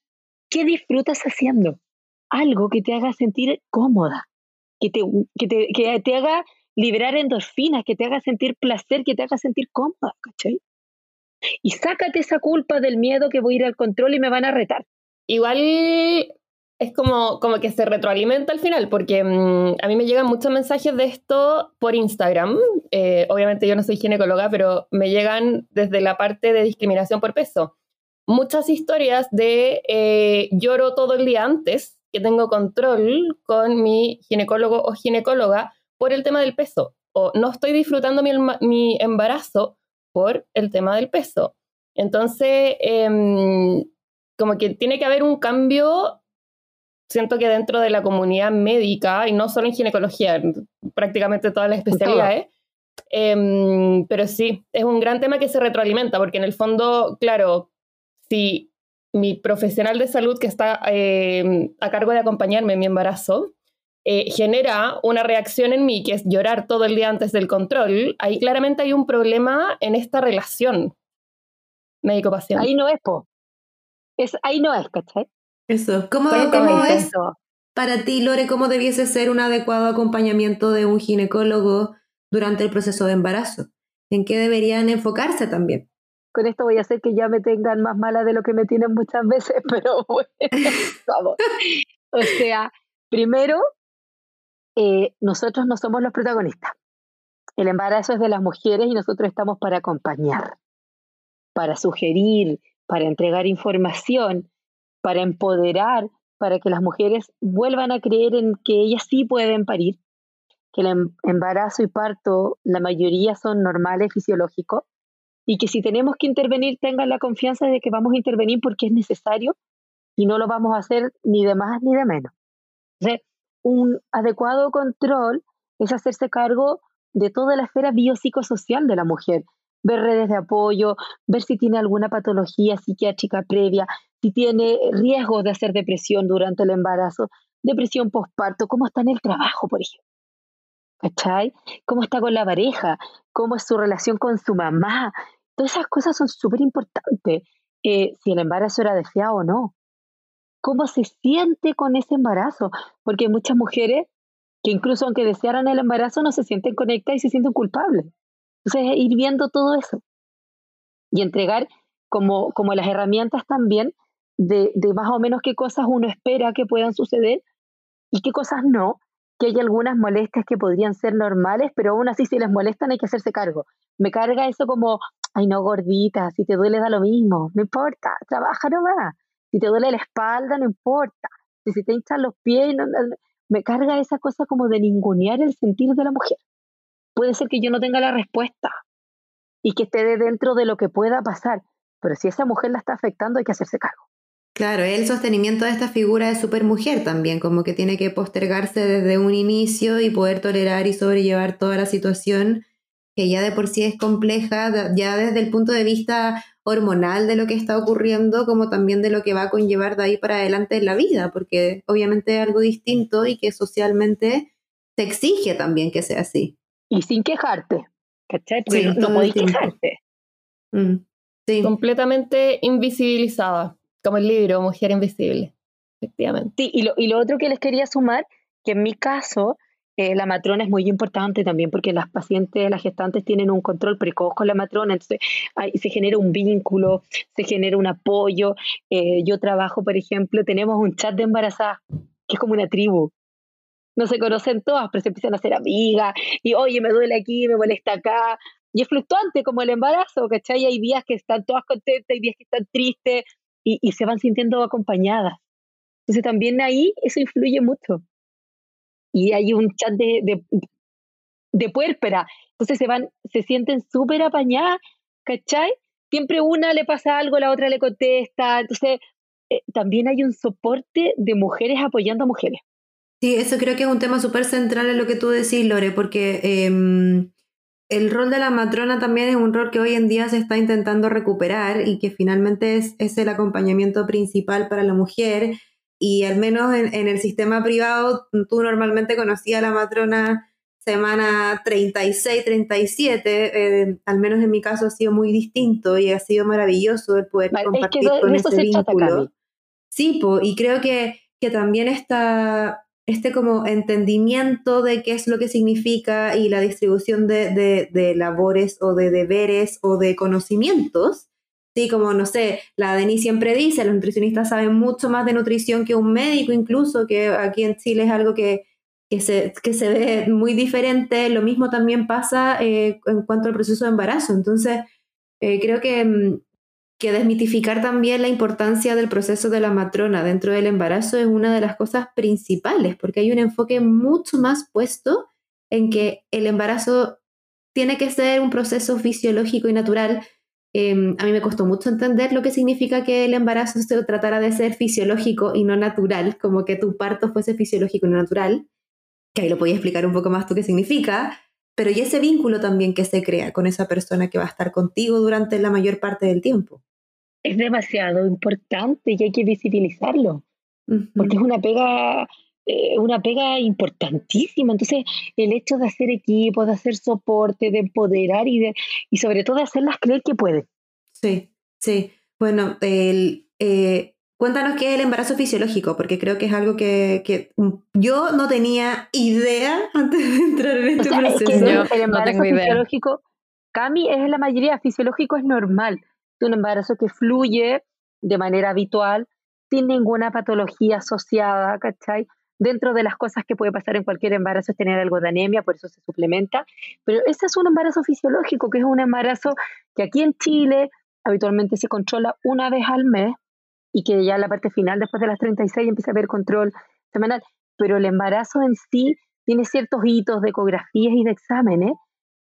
¿Qué disfrutas haciendo? Algo que te haga sentir cómoda, que te, que te, haga liberar endorfinas, que te haga sentir placer, que te haga sentir cómoda, ¿cachai? Y sácate esa culpa del miedo que voy a ir al control y me van a retar. Igual es como, como que se retroalimenta al final, porque mm, a mí me llegan muchos mensajes de esto por Instagram. Eh, obviamente yo no soy ginecóloga, pero me llegan desde la parte de discriminación por peso. Muchas historias de eh, lloro todo el día antes que tengo control con mi ginecólogo o ginecóloga por el tema del peso, o no estoy disfrutando mi, mi embarazo por el tema del peso. Entonces, em, como que tiene que haber un cambio, siento que dentro de la comunidad médica, y no solo en ginecología, prácticamente todas las especialidades, em, pero sí, es un gran tema que se retroalimenta, porque en el fondo, claro, si mi profesional de salud que está em, a cargo de acompañarme en mi embarazo, eh, genera una reacción en mí, que es llorar todo el día antes del control, ahí claramente hay un problema en esta relación médico-paciente. Ahí no es, po. Es, ahí no es, ¿cachai? Eso. ¿Cómo, cómo es para ti, Lore, cómo debiese ser un adecuado acompañamiento de un ginecólogo durante el proceso de embarazo? ¿En qué deberían enfocarse también? Con esto voy a hacer que ya me tengan más mala de lo que me tienen muchas veces, pero bueno, vamos. O sea, primero, eh, nosotros no somos los protagonistas. El embarazo es de las mujeres y nosotros estamos para acompañar, para sugerir, para entregar información, para empoderar, para que las mujeres vuelvan a creer en que ellas sí pueden parir, que el em-, embarazo y parto, la mayoría son normales, fisiológicos, y que si tenemos que intervenir tengan la confianza de que vamos a intervenir porque es necesario y no lo vamos a hacer ni de más ni de menos. Un adecuado control es hacerse cargo de toda la esfera biopsicosocial de la mujer, ver redes de apoyo, ver si tiene alguna patología psiquiátrica previa, si tiene riesgo de hacer depresión durante el embarazo, depresión postparto, cómo está en el trabajo, por ejemplo. ¿Cachai? ¿Cómo está con la pareja? ¿Cómo es su relación con su mamá? Todas esas cosas son súper importantes. Eh, si el embarazo era deseado o no cómo se siente con ese embarazo, porque hay muchas mujeres que incluso aunque desearan el embarazo no se sienten conectadas y se sienten culpables. Entonces, ir viendo todo eso y entregar como, como las herramientas también de, de más o menos qué cosas uno espera que puedan suceder y qué cosas no, que hay algunas molestias que podrían ser normales, pero aún así si les molestan hay que hacerse cargo. Me carga eso como, ay no, gordita, si te duele da lo mismo, no importa, trabaja nomás. Si te duele la espalda, no importa. Si se te hinchan los pies, me carga esa cosa como de ningunear el sentir de la mujer. Puede ser que yo no tenga la respuesta y que esté dentro de lo que pueda pasar, pero si esa mujer la está afectando hay que hacerse cargo. Claro, el sostenimiento de esta figura de supermujer también, como que tiene que postergarse desde un inicio y poder tolerar y sobrellevar toda la situación que ya de por sí es compleja, ya desde el punto de vista hormonal de lo que está ocurriendo, como también de lo que va a conllevar de ahí para adelante en la vida, porque obviamente es algo distinto y que socialmente se exige también que sea así. Y sin quejarte, ¿cachai? Porque no, no quejarte. Mm, sí. Completamente invisibilizada, como el libro Mujer Invisible, efectivamente. Sí, y lo, y lo otro que les quería sumar, que en mi caso, eh, la matrona es muy importante también porque las pacientes, las gestantes tienen un control precoz con la matrona, entonces se genera un vínculo, se genera un apoyo. Eh, yo trabajo, por ejemplo, tenemos un chat de embarazadas, que es como una tribu. No se conocen todas, pero se empiezan a hacer amigas y, oye, me duele aquí, me molesta acá. Y es fluctuante como el embarazo, ¿cachai? Hay días que están todas contentas, hay días que están tristes y, y se van sintiendo acompañadas. Entonces también ahí eso influye mucho y hay un chat de, de, puérpera. Entonces se van, se sienten súper apañadas, ¿cachai? Siempre una le pasa algo, la otra le contesta. Entonces eh, también hay un soporte de mujeres apoyando a mujeres. Sí, eso creo que es un tema súper central en lo que tú decís, Lore, porque em, el rol de la matrona también es un rol que hoy en día se está intentando recuperar y que finalmente es, es el acompañamiento principal para la mujer y al menos en, el sistema privado tú normalmente conocías a la matrona semana 36, 37, eh, al menos en mi caso ha sido muy distinto y ha sido maravilloso el poder compartir con ese vínculo. Sí, y creo que, que también está este como entendimiento de qué es lo que significa y la distribución de, de, labores o de deberes o de conocimientos. Sí, como no sé, la Denis siempre dice, los nutricionistas saben mucho más de nutrición que un médico incluso, que aquí en Chile es algo que, que se, que se ve muy diferente. Lo mismo también pasa eh, en cuanto al proceso de embarazo. Entonces, eh, creo que, mm, que desmitificar también la importancia del proceso de la matrona dentro del embarazo es una de las cosas principales, porque hay un enfoque mucho más puesto en que el embarazo tiene que ser un proceso fisiológico y natural. Em, a mí me costó mucho entender lo que significa que el embarazo se tratara de ser fisiológico y no natural, como que tu parto fuese fisiológico y no natural que ahí lo podía explicar un poco más tú qué significa, pero y ese vínculo también que se crea con esa persona que va a estar contigo durante la mayor parte del tiempo. Es demasiado importante y hay que visibilizarlo, porque es una pega, eh, una pega importantísima. Entonces, el hecho de hacer equipo, de hacer soporte, de empoderar y, de, y sobre todo de hacerlas creer que pueden. Sí, sí. Bueno, el, eh, Cuéntanos qué es el embarazo fisiológico, porque creo que es algo que, yo no tenía idea antes de entrar en este proceso. el embarazo fisiológico, Cami, es la mayoría, fisiológico es normal. Un embarazo que fluye de manera habitual, sin ninguna patología asociada, ¿cachai? Dentro de las cosas que puede pasar en cualquier embarazo es tener algo de anemia, por eso se suplementa. Pero ese es un embarazo fisiológico, que es un embarazo que aquí en Chile habitualmente se controla una vez al mes, y que ya la parte final, después de las 36, empieza a haber control semanal. Pero el embarazo en sí tiene ciertos hitos de ecografías y de exámenes,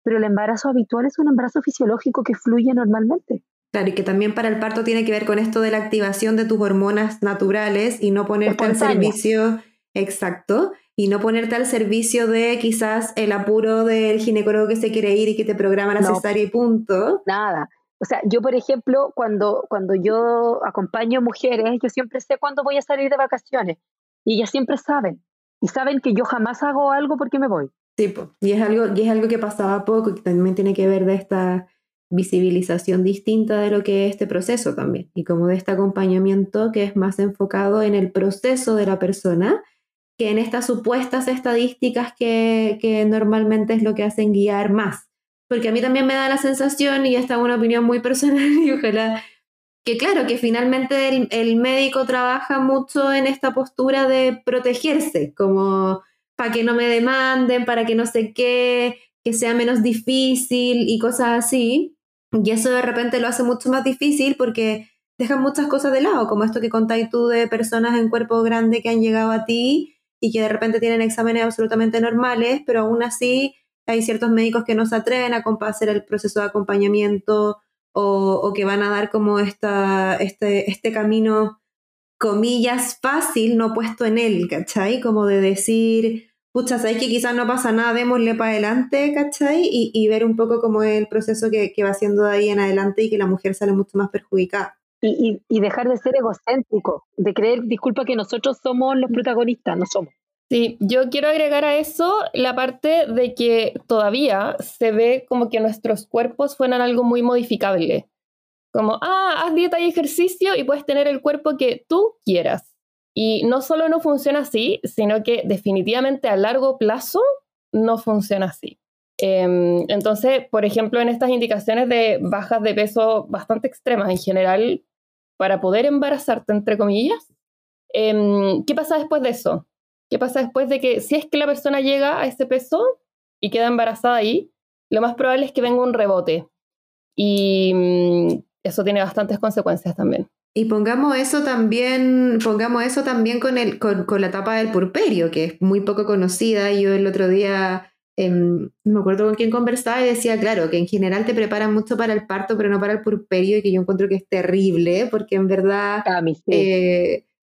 pero el embarazo habitual es un embarazo fisiológico que fluye normalmente. Claro, y que también para el parto tiene que ver con esto de la activación de tus hormonas naturales y no ponerte al servicio exacto y no ponerte al servicio de quizás el apuro del ginecólogo que se quiere ir y que te programa la cesárea y punto. Nada. O sea, yo, por ejemplo, cuando, cuando yo acompaño mujeres, yo siempre sé cuándo voy a salir de vacaciones. Y ellas siempre saben. Y saben que yo jamás hago algo porque me voy. Sí, y es algo, y es algo que pasaba poco y que también tiene que ver de esta visibilización distinta de lo que es este proceso también. Y como de este acompañamiento que es más enfocado en el proceso de la persona que en estas supuestas estadísticas que, que normalmente es lo que hacen guiar más porque a mí también me da la sensación, y esta es una opinión muy personal, y ojalá, que claro, que finalmente el, médico trabaja mucho en esta postura de protegerse, como para que no me demanden, para que no sé qué, que sea menos difícil y cosas así. Y eso de repente lo hace mucho más difícil porque dejan muchas cosas de lado, como esto que contáis tú de personas en cuerpo grande que han llegado a ti y que de repente tienen exámenes absolutamente normales, pero aún así hay ciertos médicos que no se atreven a hacer el proceso de acompañamiento o, que van a dar como esta, este, este camino, comillas, fácil, no puesto en él, ¿cachai? Como de decir, pucha, sabéis que quizás no pasa nada, démosle para adelante, ¿cachai? Y, ver un poco cómo es el proceso que, va haciendo de ahí en adelante y que la mujer sale mucho más perjudicada. Y, y, dejar de ser egocéntrico, de creer, disculpa, que nosotros somos los protagonistas, no somos. Sí, yo quiero agregar a eso la parte de que todavía se ve como que nuestros cuerpos fueran algo muy modificable. Como, ah, haz dieta y ejercicio y puedes tener el cuerpo que tú quieras. Y no solo no funciona así, sino que definitivamente a largo plazo no funciona así. Em, entonces, por ejemplo, en estas indicaciones de bajas de peso bastante extremas en general, para poder embarazarte, entre comillas, em, ¿qué pasa después de eso? ¿Qué pasa después de que si es que la persona llega a ese peso y queda embarazada ahí, lo más probable es que venga un rebote. Y mm, eso tiene bastantes consecuencias también. Y pongamos eso también, pongamos eso también con, el, con, la etapa del purperio, que es muy poco conocida. Yo el otro día, no me acuerdo con quién conversaba y decía, claro, que en general te preparan mucho para el parto, pero no para el purperio, y que yo encuentro que es terrible, porque en verdad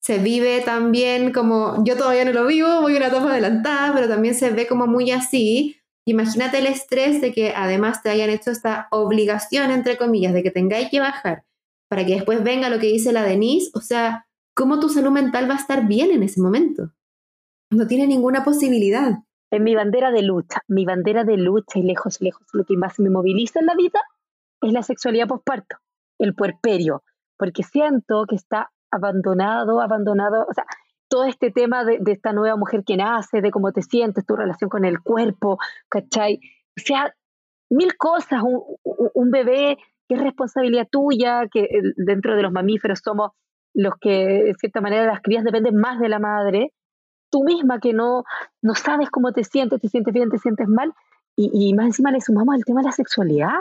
se vive también como, yo todavía no lo vivo, voy una etapa adelantada, pero también se ve como muy así. Imagínate el estrés de que además te hayan hecho esta obligación, entre comillas, de que tengáis que bajar para que después venga lo que dice la Denise. O sea, ¿cómo tu salud mental va a estar bien en ese momento? No tiene ninguna posibilidad. es mi bandera de lucha, mi bandera de lucha y lejos, lejos, lo que más me moviliza en la vida es la sexualidad postparto, el puerperio, porque siento que está abandonado, abandonado, o sea, todo este tema de, esta nueva mujer que nace, de cómo te sientes, tu relación con el cuerpo, ¿cachai? O sea, mil cosas, un, bebé que es responsabilidad tuya, que dentro de los mamíferos somos los que, de cierta manera, las crías dependen más de la madre, tú misma que no, no sabes cómo te sientes, te sientes bien, te sientes mal, y, más encima le sumamos el tema de la sexualidad.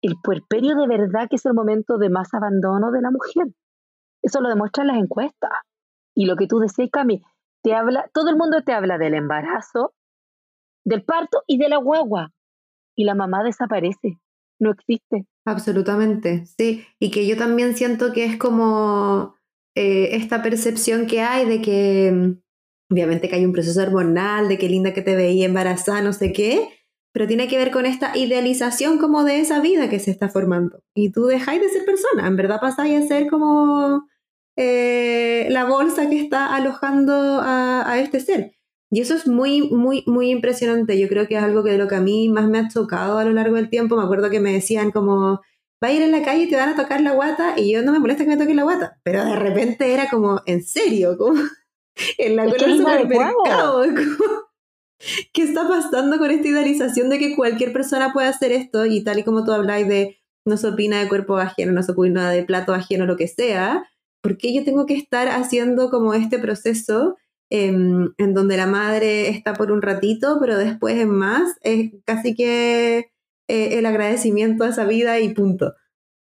El puerperio de verdad que es el momento de más abandono de la mujer. Eso lo demuestran las encuestas. Y lo que tú decís, Cami, te habla, todo el mundo te habla del embarazo, del parto y de la guagua. Y la mamá desaparece, no existe. Absolutamente, sí. Y que yo también siento que es como eh, esta percepción que hay de que, mm, obviamente que hay un proceso hormonal, de qué linda que te veía embarazada, no sé qué, pero tiene que ver con esta idealización como de esa vida que se está formando. Y tú dejáis de ser persona, en verdad pasáis a ser como eh, la bolsa que está alojando a, este ser. Y eso es muy, muy, muy impresionante. Yo creo que es algo que de lo que a mí más me ha tocado a lo largo del tiempo. Me acuerdo que me decían como, va a ir en la calle y te van a tocar la guata y yo no me molesta que me toquen la guata. Pero de repente era como, en serio, como en la cola del supermercado. ¿Qué está pasando con esta idealización de que cualquier persona puede hacer esto? Y tal y como tú habláis de no se opina de cuerpo ajeno, no se opina de plato ajeno, lo que sea ¿por qué yo tengo que estar haciendo como este proceso em, en donde la madre está por un ratito, pero después en más? Es casi que eh, el agradecimiento a esa vida y punto.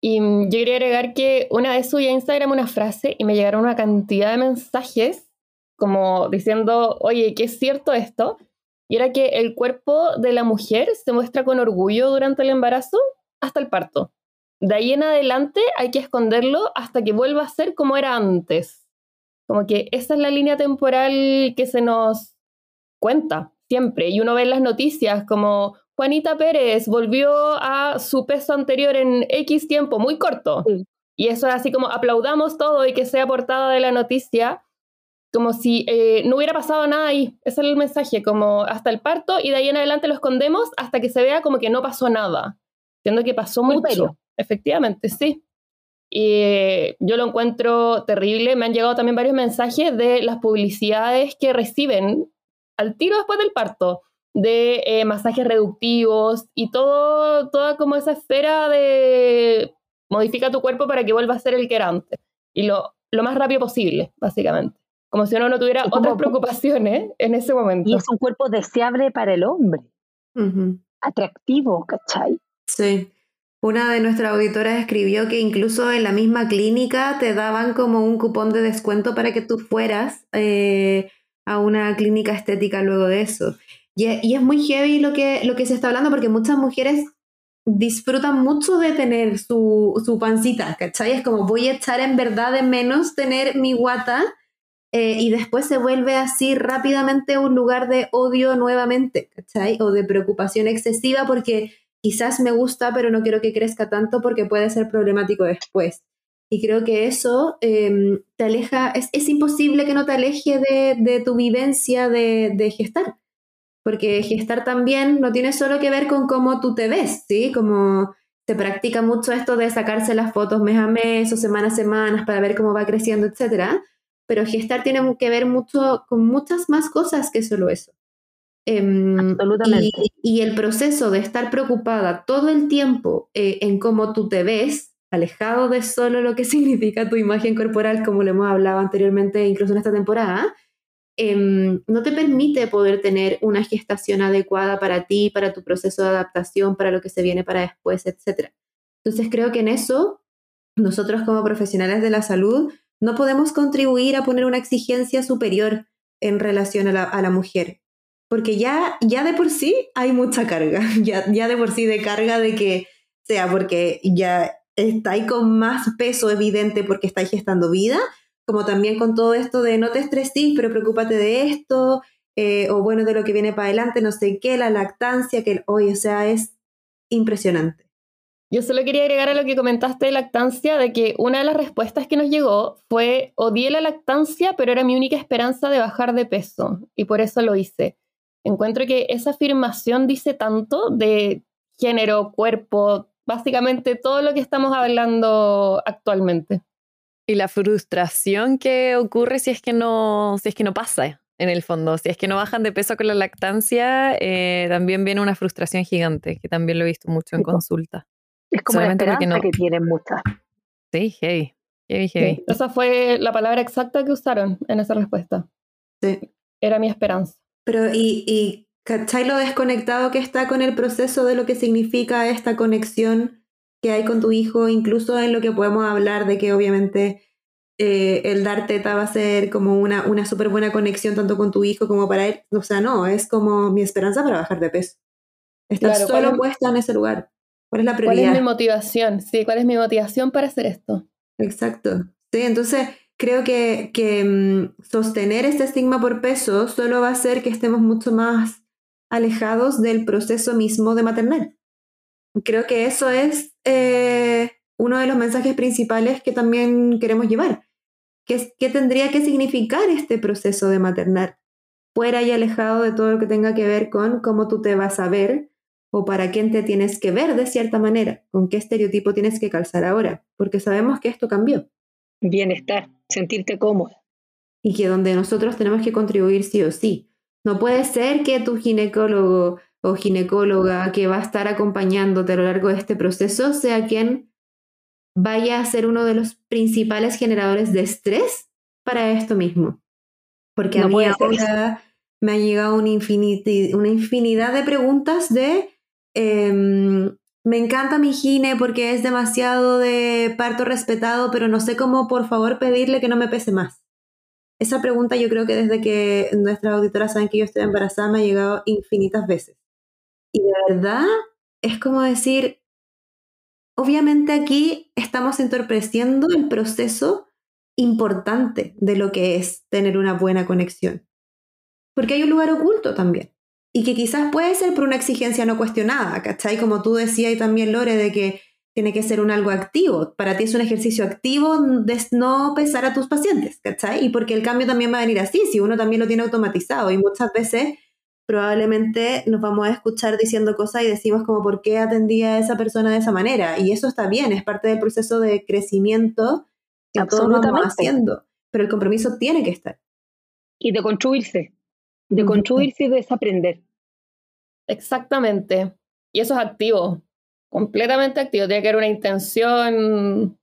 Y mm, yo quería agregar que una vez subí a Instagram una frase y me llegaron una cantidad de mensajes como diciendo, oye, ¿qué es cierto esto? Y era que el cuerpo de la mujer se muestra con orgullo durante el embarazo hasta el parto de ahí en adelante hay que esconderlo hasta que vuelva a ser como era antes. Como que esa es la línea temporal que se nos cuenta siempre. Y uno ve en las noticias como Juanita Pérez volvió a su peso anterior en X tiempo, muy corto. Y eso es así como aplaudamos todo y que sea portada de la noticia, como si eh, no hubiera pasado nada ahí. Ese es el mensaje, como hasta el parto y de ahí en adelante lo escondemos hasta que se vea como que no pasó nada. Siendo que pasó mucho. Efectivamente, sí. Y yo lo encuentro terrible. Me han llegado también varios mensajes de las publicidades que reciben al tiro después del parto, de eh, masajes reductivos y todo, toda como esa esfera de modifica tu cuerpo para que vuelva a ser el que era antes. Y lo, lo más rápido posible, básicamente. Como si uno no tuviera otras preocupaciones en ese momento. Y es un cuerpo deseable para el hombre. Atractivo, ¿cachai? Sí. Una de nuestras auditoras escribió que incluso en la misma clínica te daban como un cupón de descuento para que tú fueras eh, a una clínica estética luego de eso. Y, es muy heavy lo que, se está hablando porque muchas mujeres disfrutan mucho de tener su, su pancita, ¿cachai? Es como voy a echar en verdad de menos tener mi guata eh, y después se vuelve así rápidamente un lugar de odio nuevamente, ¿cachai? O de preocupación excesiva porque quizás me gusta, pero no quiero que crezca tanto porque puede ser problemático después. Y creo que eso em, te aleja, es, imposible que no te aleje de, tu vivencia de, gestar, porque gestar también no tiene solo que ver con cómo tú te ves, ¿sí? Como se practica mucho esto de sacarse las fotos mes a mes o semana a semana para ver cómo va creciendo, etc. Pero gestar tiene que ver mucho con muchas más cosas que solo eso. Em, Absolutamente. Y, el proceso de estar preocupada todo el tiempo eh, en cómo tú te ves, alejado de solo lo que significa tu imagen corporal, como lo hemos hablado anteriormente, incluso en esta temporada, em, no te permite poder tener una gestación adecuada para ti, para tu proceso de adaptación, para lo que se viene para después, etc. Entonces creo que en eso, nosotros como profesionales de la salud, no podemos contribuir a poner una exigencia superior en relación a la, a la mujer porque ya, ya de por sí hay mucha carga, ya, ya de por sí de carga de que sea porque ya estáis con más peso evidente porque estáis gestando vida, como también con todo esto de no te estresís, pero preocúpate de esto, eh, o bueno, de lo que viene para adelante, no sé qué, la lactancia, que hoy, o sea, es impresionante. Yo solo quería agregar a lo que comentaste de lactancia, de que una de las respuestas que nos llegó fue, odié la lactancia, pero era mi única esperanza de bajar de peso, y por eso lo hice. Encuentro que esa afirmación dice tanto de género, cuerpo, básicamente todo lo que estamos hablando actualmente. Y la frustración que ocurre si es que no, si es que no pasa, en el fondo. Si es que no bajan de peso con la lactancia, eh, también viene una frustración gigante, que también lo he visto mucho en consulta. Es como la esperanza que tienen muchas. Sí, hey. Heavy, Esa fue la palabra exacta que usaron en esa respuesta. Sí. Era mi esperanza. Pero, ¿y, y ¿cachai lo desconectado que está con el proceso de lo que significa esta conexión que hay con tu hijo? Incluso en lo que podemos hablar de que obviamente eh, el dar teta va a ser como una, una súper buena conexión tanto con tu hijo como para él. O sea, no, es como mi esperanza para bajar de peso. Está solo puesta en ese lugar. ¿Cuál es la prioridad? ¿Cuál es mi motivación? Sí, ¿cuál es mi motivación para hacer esto? Exacto. Sí, entonces creo que, que mm, sostener este estigma por peso solo va a hacer que estemos mucho más alejados del proceso mismo de maternar. Creo que eso es eh, uno de los mensajes principales que también queremos llevar. ¿Qué, ¿Qué tendría que significar este proceso de maternar? Fuera y alejado de todo lo que tenga que ver con cómo tú te vas a ver o para quién te tienes que ver de cierta manera, con qué estereotipo tienes que calzar ahora, porque sabemos que esto cambió. Bienestar, sentirte cómoda. Y que donde nosotros tenemos que contribuir sí o sí. No puede ser que tu ginecólogo o ginecóloga que va a estar acompañándote a lo largo de este proceso sea quien vaya a ser uno de los principales generadores de estrés para esto mismo. Porque a mí ahora me ha llegado una, una infinidad de preguntas de Em, me encanta mi gine porque es demasiado de parto respetado, pero no sé cómo, por favor, pedirle que no me pese más. Esa pregunta yo creo que desde que nuestras auditoras saben que yo estoy embarazada me ha llegado infinitas veces. Y de verdad es como decir, obviamente aquí estamos entorpeciendo el proceso importante de lo que es tener una buena conexión. Porque hay un lugar oculto también y que quizás puede ser por una exigencia no cuestionada, ¿cachai? Como tú decías y también Lore, de que tiene que ser un algo activo. Para ti es un ejercicio activo de no pesar a tus pacientes, ¿cachai? Y porque el cambio también va a venir así, si uno también lo tiene automatizado y muchas veces probablemente nos vamos a escuchar diciendo cosas y decimos como por qué atendía a esa persona de esa manera. Y eso está bien, es parte del proceso de crecimiento que todos vamos haciendo, pero el compromiso tiene que estar. Y de construirse, de construirse y desaprender. Exactamente. Y eso es activo, completamente activo. Tiene que haber una intención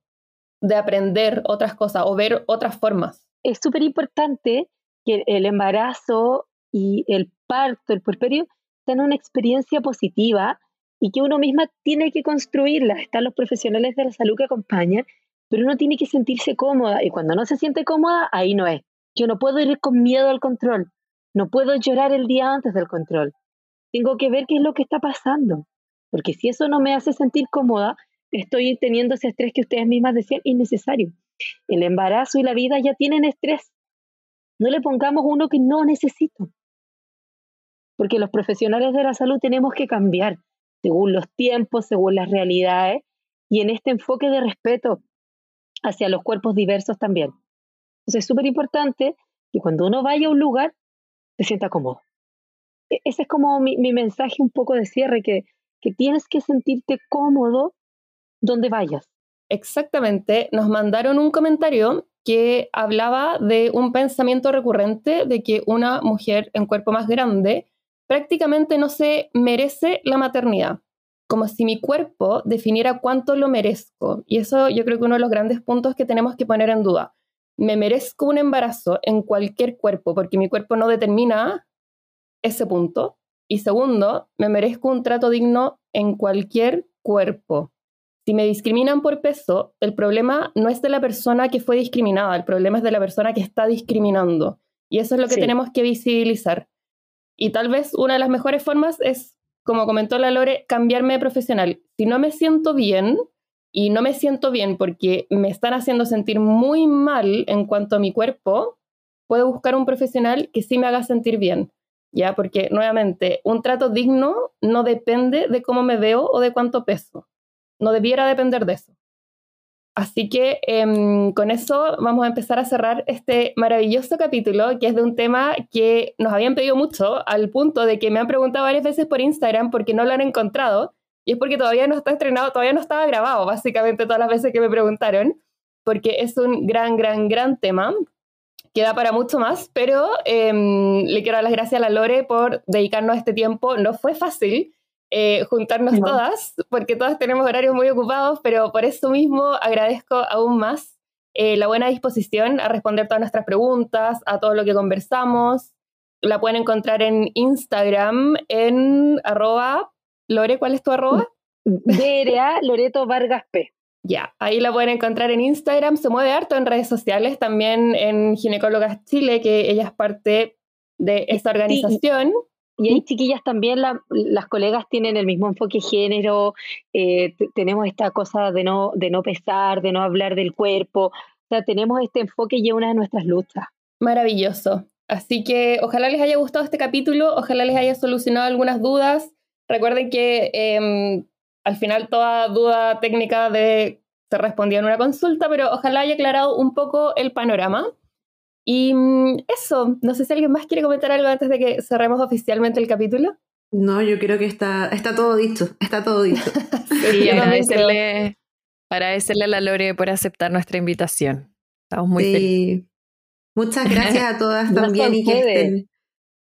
de aprender otras cosas o ver otras formas. Es súper importante que el embarazo y el parto, el puerperio, sean una experiencia positiva y que uno misma tiene que construirla. Están los profesionales de la salud que acompañan, pero uno tiene que sentirse cómoda y cuando no se siente cómoda, ahí no es. Yo no puedo ir con miedo al control. No puedo llorar el día antes del control. Tengo que ver qué es lo que está pasando. Porque si eso no me hace sentir cómoda, estoy teniendo ese estrés que ustedes mismas decían innecesario. El embarazo y la vida ya tienen estrés. No le pongamos uno que no necesito. Porque los profesionales de la salud tenemos que cambiar según los tiempos, según las realidades y en este enfoque de respeto hacia los cuerpos diversos también. Entonces es súper importante que cuando uno vaya a un lugar se sienta cómodo. E, ese es como mi, mensaje un poco de cierre, que, que tienes que sentirte cómodo donde vayas. Exactamente, nos mandaron un comentario que hablaba de un pensamiento recurrente de que una mujer en cuerpo más grande prácticamente no se merece la maternidad, como si mi cuerpo definiera cuánto lo merezco. Y eso yo creo que uno de los grandes puntos que tenemos que poner en duda me merezco un embarazo en cualquier cuerpo, porque mi cuerpo no determina ese punto. Y segundo, me merezco un trato digno en cualquier cuerpo. Si me discriminan por peso, el problema no es de la persona que fue discriminada, el problema es de la persona que está discriminando. Y eso es lo que tenemos que visibilizar. Y tal vez una de las mejores formas es, como comentó la Lore, cambiarme de profesional. Si no me siento bien, y no me siento bien porque me están haciendo sentir muy mal en cuanto a mi cuerpo, puedo buscar un profesional que sí me haga sentir bien, ¿ya? Porque nuevamente, un trato digno no depende de cómo me veo o de cuánto peso. No debiera depender de eso. Así que em, con eso vamos a empezar a cerrar este maravilloso capítulo, que es de un tema que nos habían pedido mucho, al punto de que me han preguntado varias veces por Instagram porque no lo han encontrado, y es porque todavía no está estrenado, todavía no estaba grabado, básicamente todas las veces que me preguntaron, porque es un gran, gran, gran tema, queda para mucho más, pero em, le quiero dar las gracias a la Lore por dedicarnos este tiempo. No fue fácil, eh, juntarnos todas, porque todas tenemos horarios muy ocupados, pero por eso mismo agradezco aún más eh, la buena disposición a responder todas nuestras preguntas, a todo lo que conversamos. La pueden encontrar en Instagram en arroba. Lore, ¿cuál es tu arroba? DRA Loreto Vargas P. Ya, ahí la pueden encontrar en Instagram, se mueve harto en redes sociales, también en Ginecólogas Chile, que ella es parte de esta organización. Y ahí, chiquillas, también las colegas tienen el mismo enfoque género, eh, tenemos esta cosa de no, de no pesar, de no hablar del cuerpo, o sea, tenemos este enfoque y es una de nuestras luchas. Maravilloso. Así que ojalá les haya gustado este capítulo, ojalá les haya solucionado algunas dudas. Recuerden que em, al final toda duda técnica de, se respondía en una consulta, pero ojalá haya aclarado un poco el panorama. Y mm, eso, no sé si alguien más quiere comentar algo antes de que cerremos oficialmente el capítulo. No, yo creo que está, está todo dicho, está todo dicho. sí, agradecerle, agradecerle a la Lore por aceptar nuestra invitación. Estamos muy felices. Muchas gracias a todas también y que estén,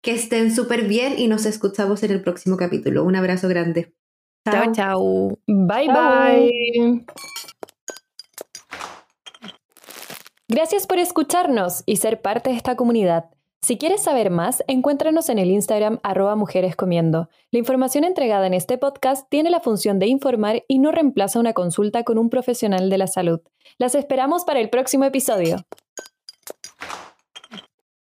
que estén súper bien y nos escuchamos en el próximo capítulo. Un abrazo grande. Chao, chao. Bye, bye. Gracias por escucharnos y ser parte de esta comunidad. Si quieres saber más, encuéntranos en el Instagram arroba mujerescomiendo. La información entregada en este podcast tiene la función de informar y no reemplaza una consulta con un profesional de la salud. Las esperamos para el próximo episodio.